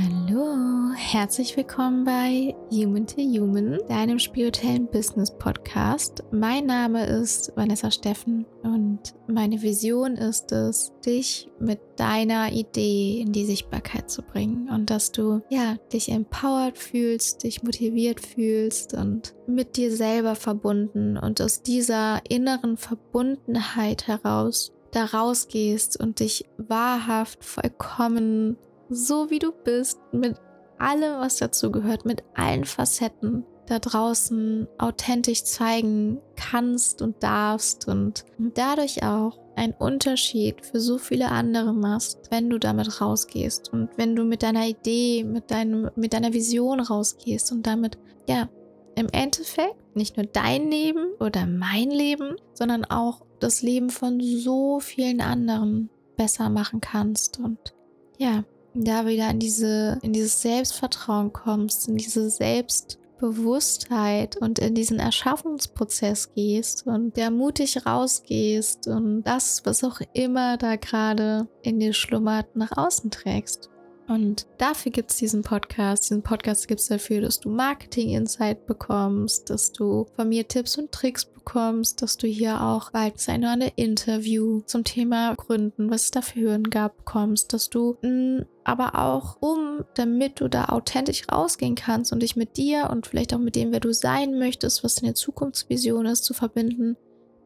Hallo, herzlich willkommen bei Human to Human, deinem spirituellen Business Podcast. Mein Name ist Vanessa Steffen und meine Vision ist es, dich mit deiner Idee in die Sichtbarkeit zu bringen und dass du ja dich empowered fühlst, dich motiviert fühlst und mit dir selber verbunden und aus dieser inneren Verbundenheit heraus da rausgehst und dich wahrhaft vollkommen so wie du bist, mit allem, was dazu gehört, mit allen Facetten da draußen authentisch zeigen kannst und darfst und dadurch auch einen Unterschied für so viele andere machst, wenn du damit rausgehst und wenn du mit deiner Idee, mit, deinem, mit deiner Vision rausgehst und damit, ja, im Endeffekt nicht nur dein Leben oder mein Leben, sondern auch das Leben von so vielen anderen besser machen kannst und ja, da wieder in diese, in dieses Selbstvertrauen kommst, in diese Selbstbewusstheit und in diesen Erschaffungsprozess gehst und der mutig rausgehst und das, was auch immer da gerade in dir schlummert, nach außen trägst. Und dafür gibt es diesen Podcast. Diesen Podcast gibt es dafür, dass du Marketing-Insight bekommst, dass du von mir Tipps und Tricks bekommst, dass du hier auch bald andere Interview zum Thema Gründen, was es da für Hürden gab, bekommst, dass du mh, mm, aber auch um, damit du da authentisch rausgehen kannst und dich mit dir und vielleicht auch mit dem, wer du sein möchtest, was deine Zukunftsvision ist, zu verbinden,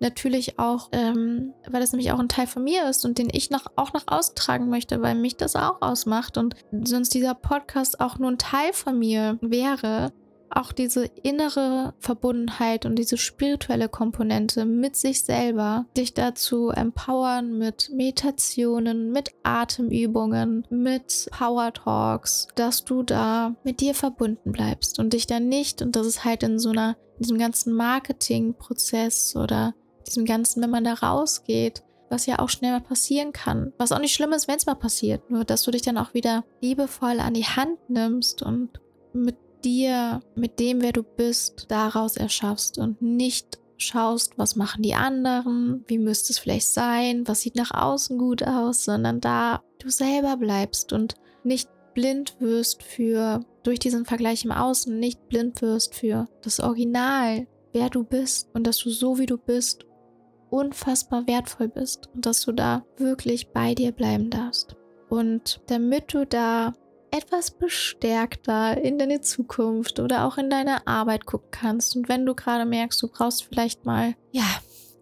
natürlich auch, ähm, weil das nämlich auch ein Teil von mir ist und den ich noch, auch nach außen tragen möchte, weil mich das auch ausmacht und sonst dieser Podcast auch nur ein Teil von mir wäre, auch diese innere Verbundenheit und diese spirituelle Komponente mit sich selber, dich dazu empowern mit Meditationen, mit Atemübungen, mit Power Talks, dass du da mit dir verbunden bleibst und dich dann nicht, und das ist halt in so einer, in diesem ganzen Marketingprozess oder diesem Ganzen, wenn man da rausgeht, was ja auch schnell mal passieren kann. Was auch nicht schlimm ist, wenn es mal passiert. Nur, dass du dich dann auch wieder liebevoll an die Hand nimmst und mit dir, mit dem, wer du bist, daraus erschaffst und nicht schaust, was machen die anderen, wie müsste es vielleicht sein, was sieht nach außen gut aus, sondern da du selber bleibst und nicht blind wirst für, durch diesen Vergleich im Außen, nicht blind wirst für das Original, wer du bist und dass du so wie du bist unfassbar wertvoll bist und dass du da wirklich bei dir bleiben darfst. Und damit du da etwas bestärkter in deine Zukunft oder auch in deine Arbeit gucken kannst und wenn du gerade merkst, du brauchst vielleicht mal, ja,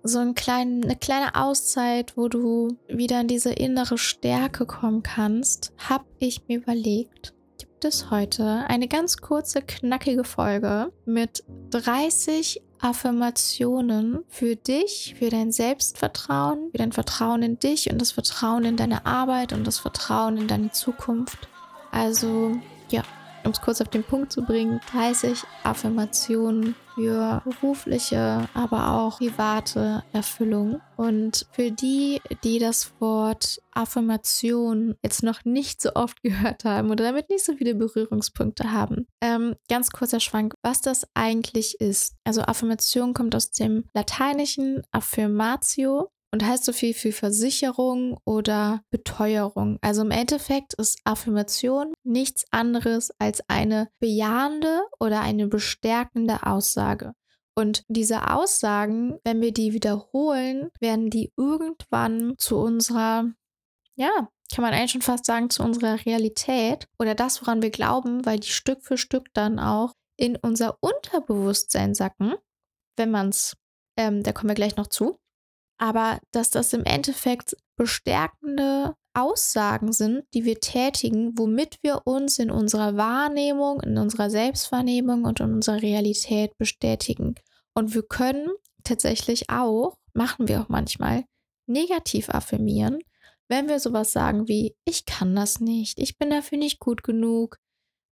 so einen kleinen, eine kleine Auszeit, wo du wieder in diese innere Stärke kommen kannst, habe ich mir überlegt, gibt es heute eine ganz kurze, knackige Folge mit 30 Affirmationen für dich, für dein Selbstvertrauen, für dein Vertrauen in dich und das Vertrauen in deine Arbeit und das Vertrauen in deine Zukunft. Also ja, um es kurz auf den Punkt zu bringen, 30 Affirmationen für berufliche, aber auch private Erfüllung. Und für die, die das Wort Affirmation jetzt noch nicht so oft gehört haben oder damit nicht so viele Berührungspunkte haben, ähm, ganz kurzer Schwank, was das eigentlich ist. Also Affirmation kommt aus dem lateinischen Affirmatio und heißt so viel für Versicherung oder Beteuerung. Also im Endeffekt ist Affirmation nichts anderes als eine bejahende oder eine bestärkende Aussage. Und diese Aussagen, wenn wir die wiederholen, werden die irgendwann zu unserer, ja, kann man eigentlich schon fast sagen, zu unserer Realität oder das, woran wir glauben, weil die Stück für Stück dann auch in unser Unterbewusstsein sacken, wenn man es, ähm, da kommen wir gleich noch zu, aber dass das im Endeffekt bestärkende Aussagen sind, die wir tätigen, womit wir uns in unserer Wahrnehmung, in unserer Selbstwahrnehmung und in unserer Realität bestätigen. Und wir können tatsächlich auch, machen wir auch manchmal, negativ affirmieren, wenn wir sowas sagen wie, ich kann das nicht, ich bin dafür nicht gut genug,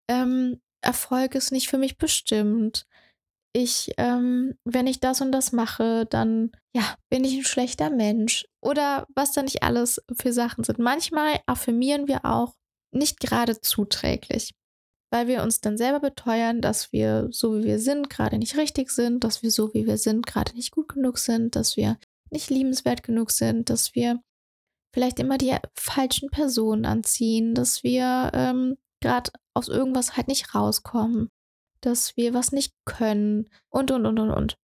ähm, Erfolg ist nicht für mich bestimmt, ich, ähm, wenn ich das und das mache, dann ja, bin ich ein schlechter Mensch. Oder was da nicht alles für Sachen sind. Manchmal affirmieren wir auch nicht gerade zuträglich, weil wir uns dann selber beteuern, dass wir so wie wir sind gerade nicht richtig sind, dass wir so wie wir sind gerade nicht gut genug sind, dass wir nicht liebenswert genug sind, dass wir vielleicht immer die falschen Personen anziehen, dass wir ähm, gerade aus irgendwas halt nicht rauskommen, dass wir was nicht können und, und, und, und, und.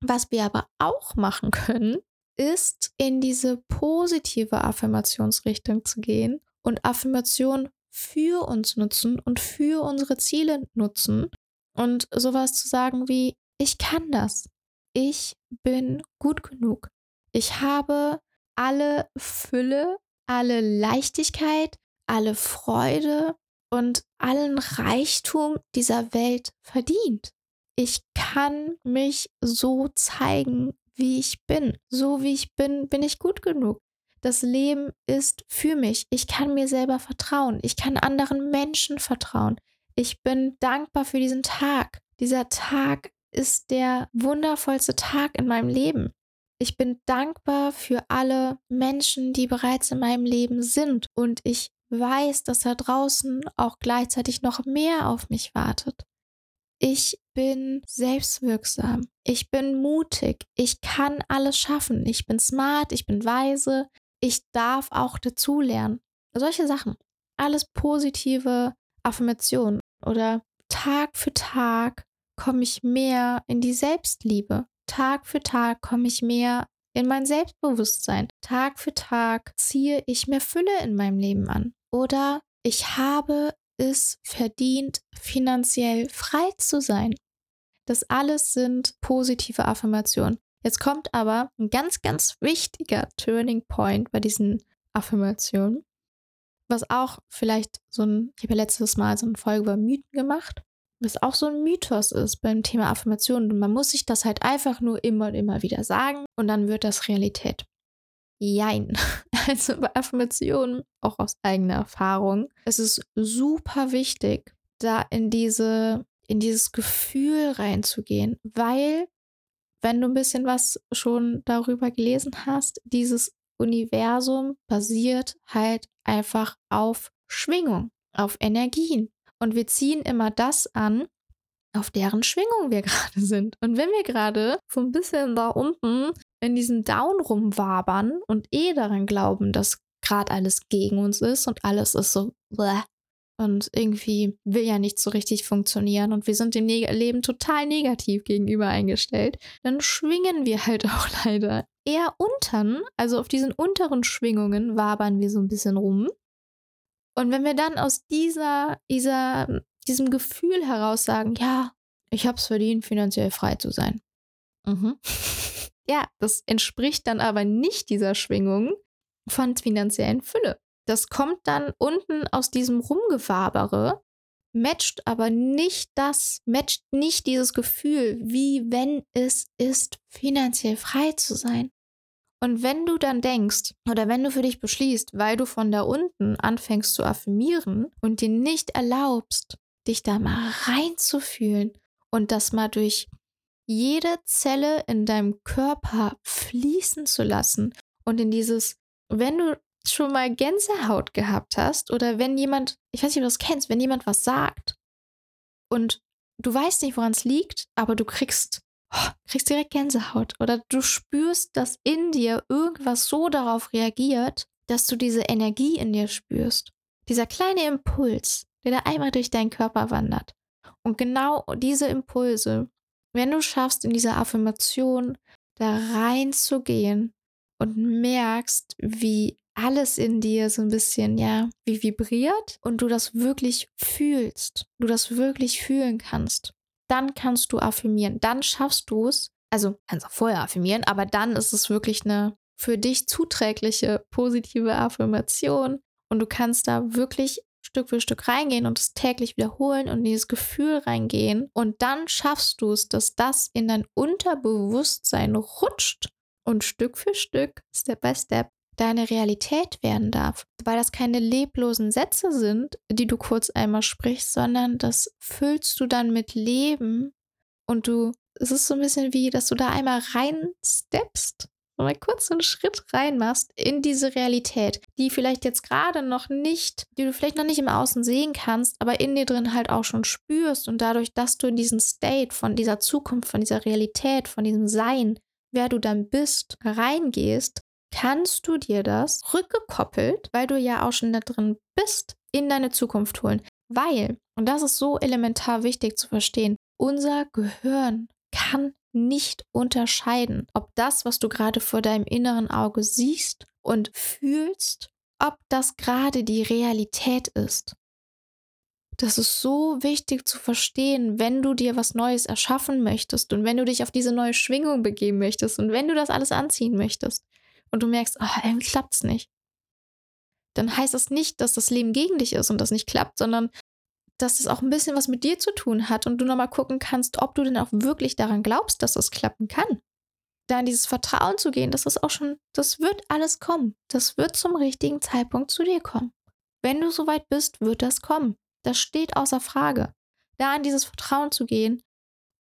Was wir aber auch machen können, ist in diese positive Affirmationsrichtung zu gehen und Affirmation für uns nutzen und für unsere Ziele nutzen und sowas zu sagen wie, ich kann das, ich bin gut genug, ich habe alle Fülle, alle Leichtigkeit, alle Freude und allen Reichtum dieser Welt verdient. Ich kann mich so zeigen, wie ich bin. So wie ich bin, bin ich gut genug. Das Leben ist für mich. Ich kann mir selber vertrauen. Ich kann anderen Menschen vertrauen. Ich bin dankbar für diesen Tag. Dieser Tag ist der wundervollste Tag in meinem Leben. Ich bin dankbar für alle Menschen, die bereits in meinem Leben sind. Und ich weiß, dass da draußen auch gleichzeitig noch mehr auf mich wartet. Ich bin selbstwirksam. Ich bin mutig. Ich kann alles schaffen. Ich bin smart. Ich bin weise. Ich darf auch dazulernen. Solche Sachen. Alles positive Affirmationen. Oder Tag für Tag komme ich mehr in die Selbstliebe. Tag für Tag komme ich mehr in mein Selbstbewusstsein. Tag für Tag ziehe ich mehr Fülle in meinem Leben an. Oder ich habe es verdient, finanziell frei zu sein. Das alles sind positive Affirmationen. Jetzt kommt aber ein ganz, ganz wichtiger Turning Point bei diesen Affirmationen, was auch vielleicht so ein, ich habe ja letztes Mal so eine Folge über Mythen gemacht was auch so ein Mythos ist beim Thema Affirmationen. Und man muss sich das halt einfach nur immer und immer wieder sagen und dann wird das Realität. Jein. Also bei Affirmationen, auch aus eigener Erfahrung, es ist super wichtig, da in diese, in dieses Gefühl reinzugehen, weil, wenn du ein bisschen was schon darüber gelesen hast, dieses Universum basiert halt einfach auf Schwingung, auf Energien. Und wir ziehen immer das an, auf deren Schwingung wir gerade sind. Und wenn wir gerade so ein bisschen da unten in diesem Down rumwabern und eh daran glauben, dass gerade alles gegen uns ist und alles ist so bleh, und irgendwie will ja nicht so richtig funktionieren und wir sind dem Neg Leben total negativ gegenüber eingestellt, dann schwingen wir halt auch leider eher untern, also auf diesen unteren Schwingungen wabern wir so ein bisschen rum und wenn wir dann aus dieser, dieser, diesem Gefühl heraus sagen, ja, ich habe es verdient, finanziell frei zu sein. Mhm. ja, das entspricht dann aber nicht dieser Schwingung von finanziellen Fülle. Das kommt dann unten aus diesem Rumgefabere, matcht aber nicht das, matcht nicht dieses Gefühl, wie wenn es ist, finanziell frei zu sein. Und wenn du dann denkst oder wenn du für dich beschließt, weil du von da unten anfängst zu affirmieren und dir nicht erlaubst, dich da mal reinzufühlen und das mal durch jede Zelle in deinem Körper fließen zu lassen und in dieses, wenn du schon mal Gänsehaut gehabt hast oder wenn jemand, ich weiß nicht, ob du das kennst, wenn jemand was sagt und du weißt nicht, woran es liegt, aber du kriegst oh, kriegst direkt Gänsehaut oder du spürst, dass in dir irgendwas so darauf reagiert, dass du diese Energie in dir spürst. Dieser kleine Impuls, der da einmal durch deinen Körper wandert. Und genau diese Impulse, wenn du schaffst, in dieser Affirmation da reinzugehen und merkst, wie alles in dir so ein bisschen, ja, wie vibriert und du das wirklich fühlst, du das wirklich fühlen kannst dann kannst du affirmieren. Dann schaffst du es. Also kannst auch vorher affirmieren, aber dann ist es wirklich eine für dich zuträgliche positive Affirmation und du kannst da wirklich Stück für Stück reingehen und es täglich wiederholen und in dieses Gefühl reingehen und dann schaffst du es, dass das in dein Unterbewusstsein rutscht und Stück für Stück, Step by Step, deine Realität werden darf. Weil das keine leblosen Sätze sind, die du kurz einmal sprichst, sondern das füllst du dann mit Leben und du, es ist so ein bisschen wie, dass du da einmal reinsteppst mal kurz einen Schritt reinmachst in diese Realität, die vielleicht jetzt gerade noch nicht, die du vielleicht noch nicht im Außen sehen kannst, aber in dir drin halt auch schon spürst und dadurch, dass du in diesen State von dieser Zukunft, von dieser Realität, von diesem Sein, wer du dann bist, reingehst, kannst du dir das rückgekoppelt, weil du ja auch schon da drin bist, in deine Zukunft holen. Weil, und das ist so elementar wichtig zu verstehen, unser Gehirn kann nicht unterscheiden, ob das, was du gerade vor deinem inneren Auge siehst und fühlst, ob das gerade die Realität ist. Das ist so wichtig zu verstehen, wenn du dir was Neues erschaffen möchtest und wenn du dich auf diese neue Schwingung begeben möchtest und wenn du das alles anziehen möchtest und du merkst, oh, irgendwie klappt es nicht. Dann heißt das nicht, dass das Leben gegen dich ist und das nicht klappt, sondern dass das auch ein bisschen was mit dir zu tun hat und du nochmal gucken kannst, ob du denn auch wirklich daran glaubst, dass das klappen kann. Da in dieses Vertrauen zu gehen, das ist auch schon, das wird alles kommen. Das wird zum richtigen Zeitpunkt zu dir kommen. Wenn du soweit bist, wird das kommen. Das steht außer Frage. Da in dieses Vertrauen zu gehen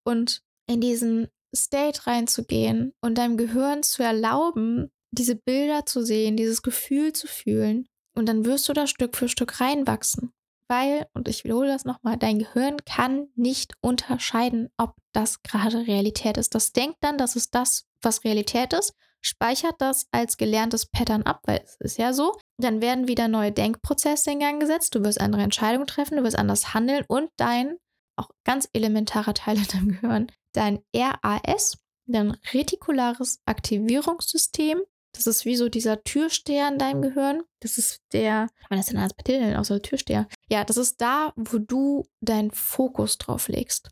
und in diesen State reinzugehen und deinem Gehirn zu erlauben, diese Bilder zu sehen, dieses Gefühl zu fühlen. Und dann wirst du da Stück für Stück reinwachsen. Weil, und ich wiederhole das nochmal, dein Gehirn kann nicht unterscheiden, ob das gerade Realität ist. Das denkt dann, das ist das, was Realität ist, speichert das als gelerntes Pattern ab, weil es ist ja so. Dann werden wieder neue Denkprozesse in Gang gesetzt, du wirst andere Entscheidungen treffen, du wirst anders handeln und dein, auch ganz elementarer Teil in deinem Gehirn, dein RAS, dein retikulares Aktivierungssystem, das ist wie so dieser Türsteher in deinem Gehirn. Das ist der, man ist denn als betiteln, außer Türsteher. Ja, das ist da, wo du deinen Fokus drauf legst.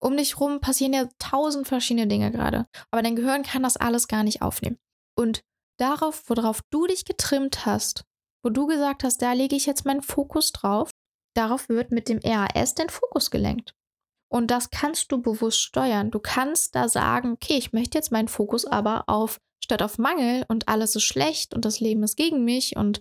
Um dich rum passieren ja tausend verschiedene Dinge gerade. Aber dein Gehirn kann das alles gar nicht aufnehmen. Und darauf, worauf du dich getrimmt hast, wo du gesagt hast, da lege ich jetzt meinen Fokus drauf, darauf wird mit dem RAS dein Fokus gelenkt. Und das kannst du bewusst steuern. Du kannst da sagen, okay, ich möchte jetzt meinen Fokus aber auf, statt auf Mangel und alles ist schlecht und das Leben ist gegen mich und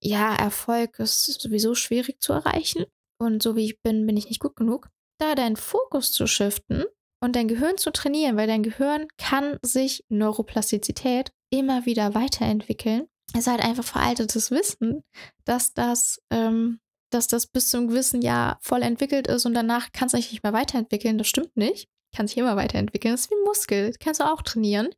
ja, Erfolg ist sowieso schwierig zu erreichen. Und so wie ich bin, bin ich nicht gut genug da deinen Fokus zu shiften und dein Gehirn zu trainieren, weil dein Gehirn kann sich Neuroplastizität immer wieder weiterentwickeln. Es ist halt einfach veraltetes Wissen, dass das, ähm, dass das bis zu einem gewissen Jahr voll entwickelt ist und danach kann es sich nicht mehr weiterentwickeln. Das stimmt nicht. Kann sich immer weiterentwickeln. Das ist wie ein Muskel. Das kannst du auch trainieren.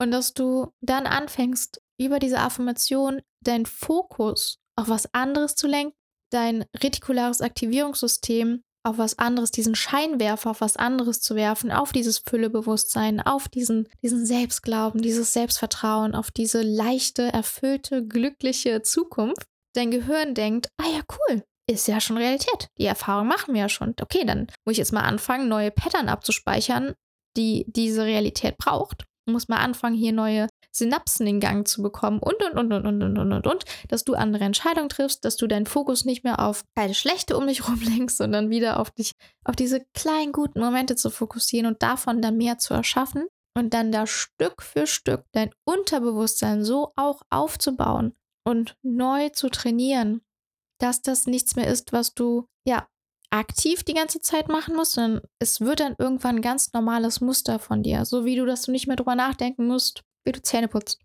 Und dass du dann anfängst, über diese Affirmation deinen Fokus auf was anderes zu lenken, dein retikulares Aktivierungssystem auf was anderes, diesen Scheinwerfer auf was anderes zu werfen, auf dieses Füllebewusstsein, auf diesen, diesen Selbstglauben, dieses Selbstvertrauen, auf diese leichte, erfüllte, glückliche Zukunft. Dein Gehirn denkt, ah ja, cool, ist ja schon Realität. Die Erfahrung machen wir ja schon. Okay, dann muss ich jetzt mal anfangen, neue Pattern abzuspeichern, die diese Realität braucht. Muss mal anfangen, hier neue Synapsen in Gang zu bekommen und, und, und, und, und, und, und, und, und, dass du andere Entscheidungen triffst, dass du deinen Fokus nicht mehr auf all Schlechte um dich rum lenkst, sondern wieder auf dich, auf diese kleinen guten Momente zu fokussieren und davon dann mehr zu erschaffen und dann da Stück für Stück dein Unterbewusstsein so auch aufzubauen und neu zu trainieren, dass das nichts mehr ist, was du ja aktiv die ganze Zeit machen musst, sondern es wird dann irgendwann ein ganz normales Muster von dir, so wie du, dass du nicht mehr drüber nachdenken musst, wie du Zähne putzt.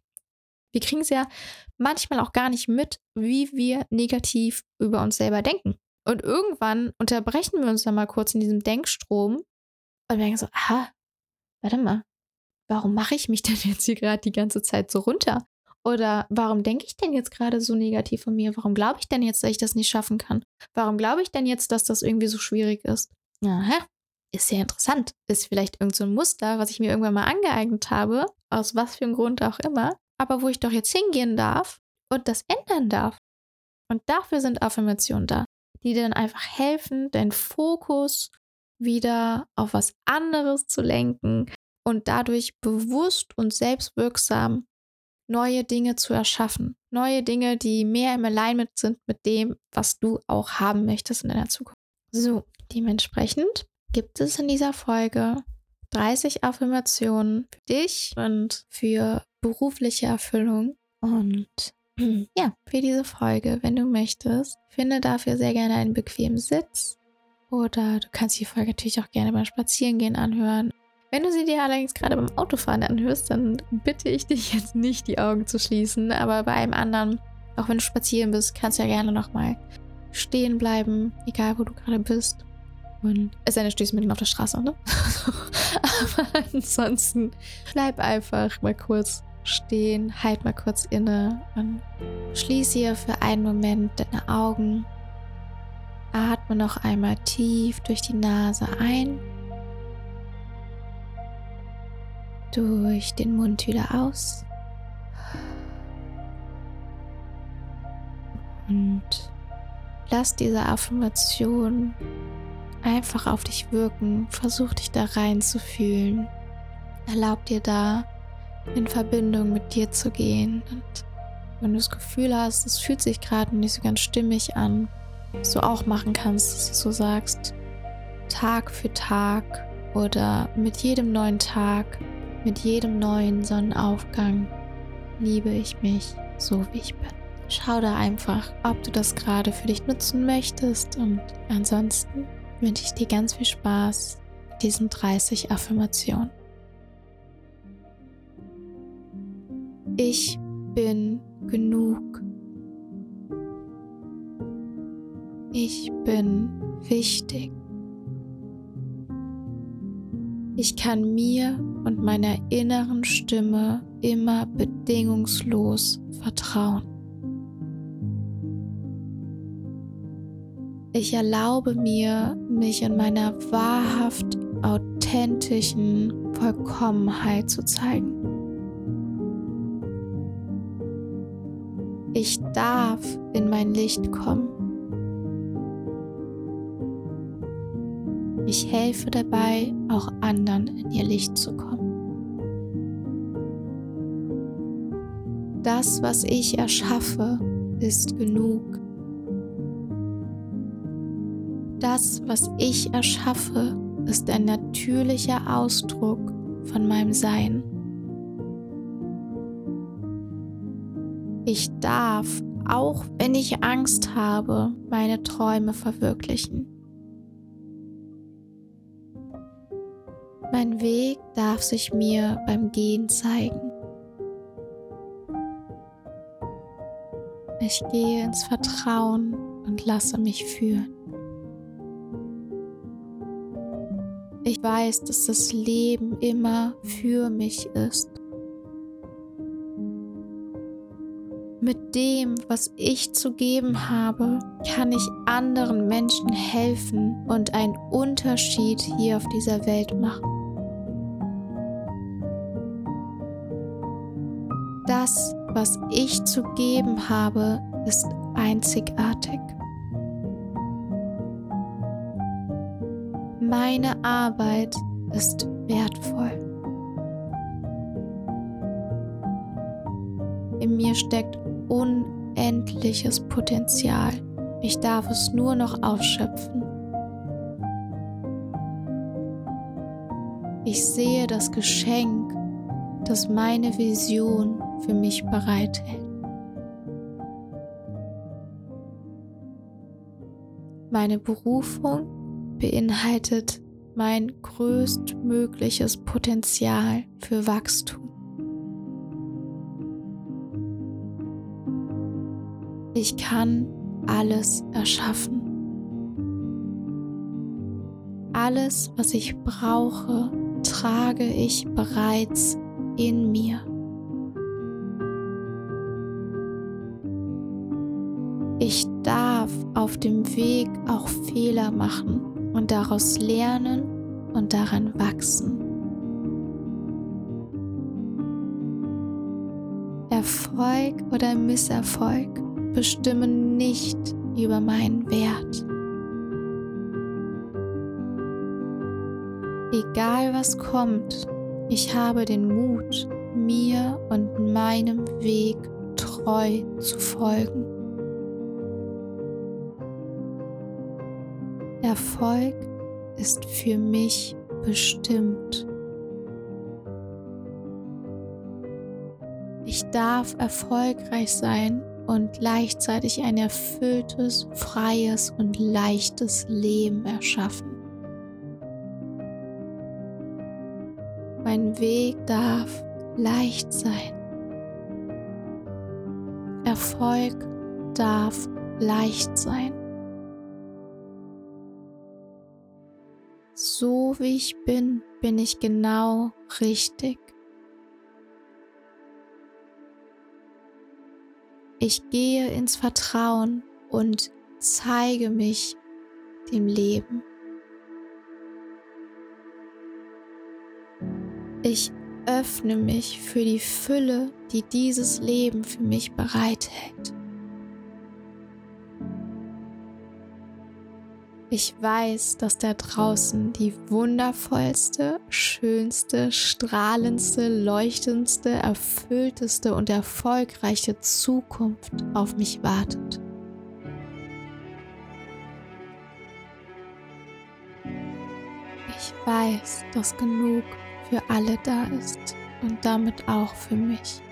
Wir kriegen es ja manchmal auch gar nicht mit, wie wir negativ über uns selber denken. Und irgendwann unterbrechen wir uns dann mal kurz in diesem Denkstrom und denken so, aha, warte mal, warum mache ich mich denn jetzt hier gerade die ganze Zeit so runter? Oder warum denke ich denn jetzt gerade so negativ von mir? Warum glaube ich denn jetzt, dass ich das nicht schaffen kann? Warum glaube ich denn jetzt, dass das irgendwie so schwierig ist? Aha, ist sehr interessant. Ist vielleicht irgend so ein Muster, was ich mir irgendwann mal angeeignet habe, aus was für einem Grund auch immer, aber wo ich doch jetzt hingehen darf und das ändern darf. Und dafür sind Affirmationen da, die dir dann einfach helfen, deinen Fokus wieder auf was anderes zu lenken und dadurch bewusst und selbstwirksam neue Dinge zu erschaffen. Neue Dinge, die mehr im Alignment sind mit dem, was du auch haben möchtest in deiner Zukunft. So, dementsprechend gibt es in dieser Folge 30 Affirmationen für dich und für berufliche Erfüllung. Und ja, für diese Folge, wenn du möchtest, finde dafür sehr gerne einen bequemen Sitz. Oder du kannst die Folge natürlich auch gerne beim Spazierengehen anhören. Wenn du sie dir allerdings gerade beim Autofahren anhörst, dann bitte ich dich jetzt nicht, die Augen zu schließen. Aber bei einem anderen, auch wenn du spazieren bist, kannst du ja gerne nochmal stehen bleiben, egal wo du gerade bist. Und es sei denn, stehst mitten auf der Straße, ne? Aber ansonsten bleib einfach mal kurz stehen, halt mal kurz inne und schließ hier für einen Moment deine Augen. atme noch einmal tief durch die Nase ein, durch den Mund wieder aus. Und lass diese Affirmation einfach auf dich wirken. Versuch dich da reinzufühlen. Erlaub dir da in Verbindung mit dir zu gehen. Und wenn du das Gefühl hast, es fühlt sich gerade nicht so ganz stimmig an, was du auch machen kannst, dass du so sagst, Tag für Tag oder mit jedem neuen Tag, mit jedem neuen Sonnenaufgang liebe ich mich so, wie ich bin. Schau da einfach, ob du das gerade für dich nutzen möchtest und ansonsten wünsche ich dir ganz viel Spaß mit diesen 30 Affirmationen. Ich bin genug. Ich bin wichtig. Ich kann mir und meiner inneren Stimme immer bedingungslos vertrauen. Ich erlaube mir, mich in meiner wahrhaft authentischen Vollkommenheit zu zeigen. Ich darf in mein Licht kommen. Ich helfe dabei, auch anderen in ihr Licht zu kommen. Das, was ich erschaffe, ist genug. Das, was ich erschaffe, ist ein natürlicher Ausdruck von meinem Sein. Ich darf, auch wenn ich Angst habe, meine Träume verwirklichen. Mein Weg darf sich mir beim Gehen zeigen. Ich gehe ins Vertrauen und lasse mich führen. Ich weiß, dass das Leben immer für mich ist. Mit dem, was ich zu geben habe, kann ich anderen Menschen helfen und einen Unterschied hier auf dieser Welt machen. Das, was ich zu geben habe, ist einzigartig. Meine Arbeit ist wertvoll. In mir steckt unendliches Potenzial. Ich darf es nur noch ausschöpfen. Ich sehe das Geschenk, das meine Vision für mich bereithält. Meine Berufung beinhaltet mein größtmögliches Potenzial für Wachstum. Ich kann alles erschaffen. Alles, was ich brauche, trage ich bereits in mir. Dem Weg auch Fehler machen und daraus lernen und daran wachsen. Erfolg oder Misserfolg bestimmen nicht über meinen Wert. Egal was kommt, ich habe den Mut, mir und meinem Weg treu zu folgen. Erfolg ist für mich bestimmt. Ich darf erfolgreich sein und gleichzeitig ein erfülltes, freies und leichtes Leben erschaffen. Mein Weg darf leicht sein. Erfolg darf leicht sein. So wie ich bin, bin ich genau richtig. Ich gehe ins Vertrauen und zeige mich dem Leben. Ich öffne mich für die Fülle, die dieses Leben für mich bereithält. Ich weiß, dass da draußen die wundervollste, schönste, strahlendste, leuchtendste, erfüllteste und erfolgreiche Zukunft auf mich wartet. Ich weiß, dass genug für alle da ist und damit auch für mich.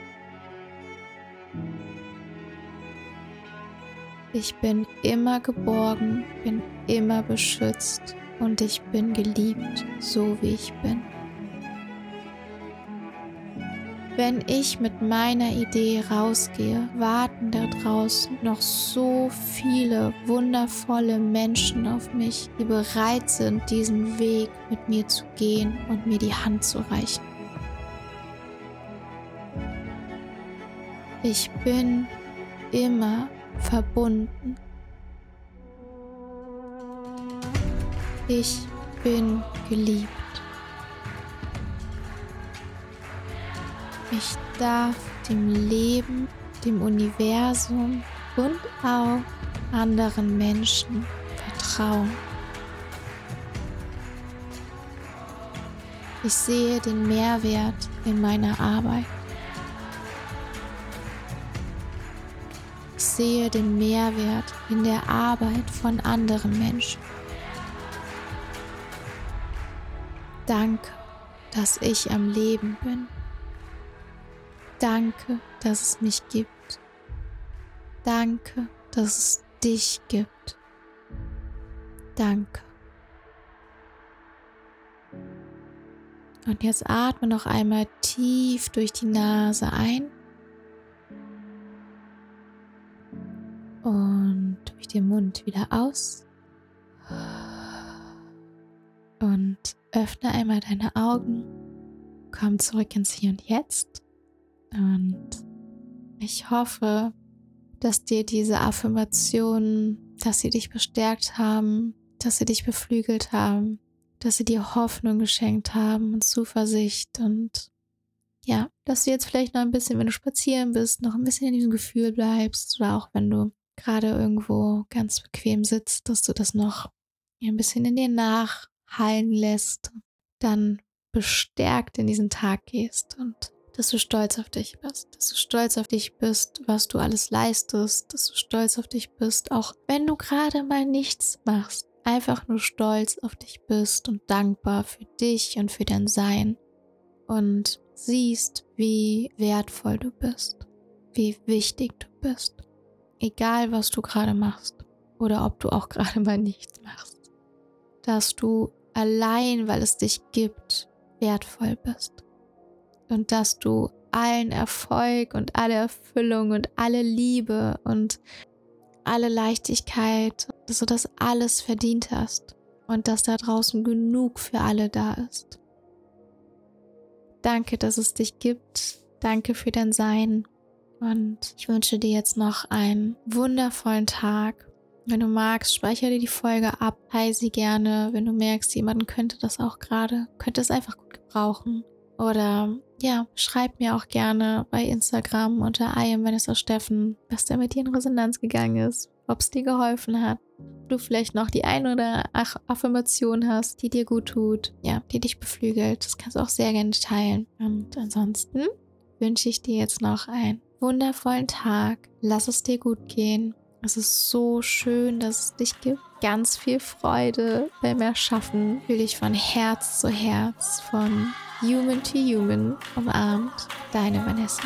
Ich bin immer geborgen, bin immer beschützt und ich bin geliebt, so wie ich bin. Wenn ich mit meiner Idee rausgehe, warten da draußen noch so viele wundervolle Menschen auf mich, die bereit sind, diesen Weg mit mir zu gehen und mir die Hand zu reichen. Ich bin immer verbunden. Ich bin geliebt. Ich darf dem Leben, dem Universum und auch anderen Menschen vertrauen. Ich sehe den Mehrwert in meiner Arbeit. Sehe den Mehrwert in der Arbeit von anderen Menschen. Danke, dass ich am Leben bin. Danke, dass es mich gibt. Danke, dass es dich gibt. Danke. Und jetzt atme noch einmal tief durch die Nase ein und durch den Mund wieder aus. Und öffne einmal deine Augen. Komm zurück ins Hier und Jetzt. Und ich hoffe, dass dir diese Affirmationen, dass sie dich bestärkt haben, dass sie dich beflügelt haben, dass sie dir Hoffnung geschenkt haben und Zuversicht und ja, dass du jetzt vielleicht noch ein bisschen, wenn du spazieren bist, noch ein bisschen in diesem Gefühl bleibst oder auch wenn du gerade irgendwo ganz bequem sitzt, dass du das noch ein bisschen in dir nachhallen lässt, dann bestärkt in diesen Tag gehst und dass du stolz auf dich bist, dass du stolz auf dich bist, was du alles leistest, dass du stolz auf dich bist, auch wenn du gerade mal nichts machst, einfach nur stolz auf dich bist und dankbar für dich und für dein Sein und siehst, wie wertvoll du bist, wie wichtig du bist egal was du gerade machst oder ob du auch gerade mal nichts machst, dass du allein, weil es dich gibt, wertvoll bist und dass du allen Erfolg und alle Erfüllung und alle Liebe und alle Leichtigkeit, dass du das alles verdient hast und dass da draußen genug für alle da ist. Danke, dass es dich gibt. Danke für dein Sein. Und ich wünsche dir jetzt noch einen wundervollen Tag. Wenn du magst, speichere dir die Folge ab, teile sie gerne. Wenn du merkst, jemanden könnte das auch gerade, könnte es einfach gut gebrauchen. Oder ja, schreib mir auch gerne bei Instagram unter I am Vanessa Steffen, was da mit dir in Resonanz gegangen ist, ob es dir geholfen hat, du vielleicht noch die ein oder Ach Affirmation hast, die dir gut tut, ja, die dich beflügelt. Das kannst du auch sehr gerne teilen. Und ansonsten wünsche ich dir jetzt noch ein wundervollen Tag. Lass es dir gut gehen. Es ist so schön, dass es dich gibt. Ganz viel Freude beim Erschaffen. Fühle ich von Herz zu Herz, von Human to Human umarmt. Deine Vanessa.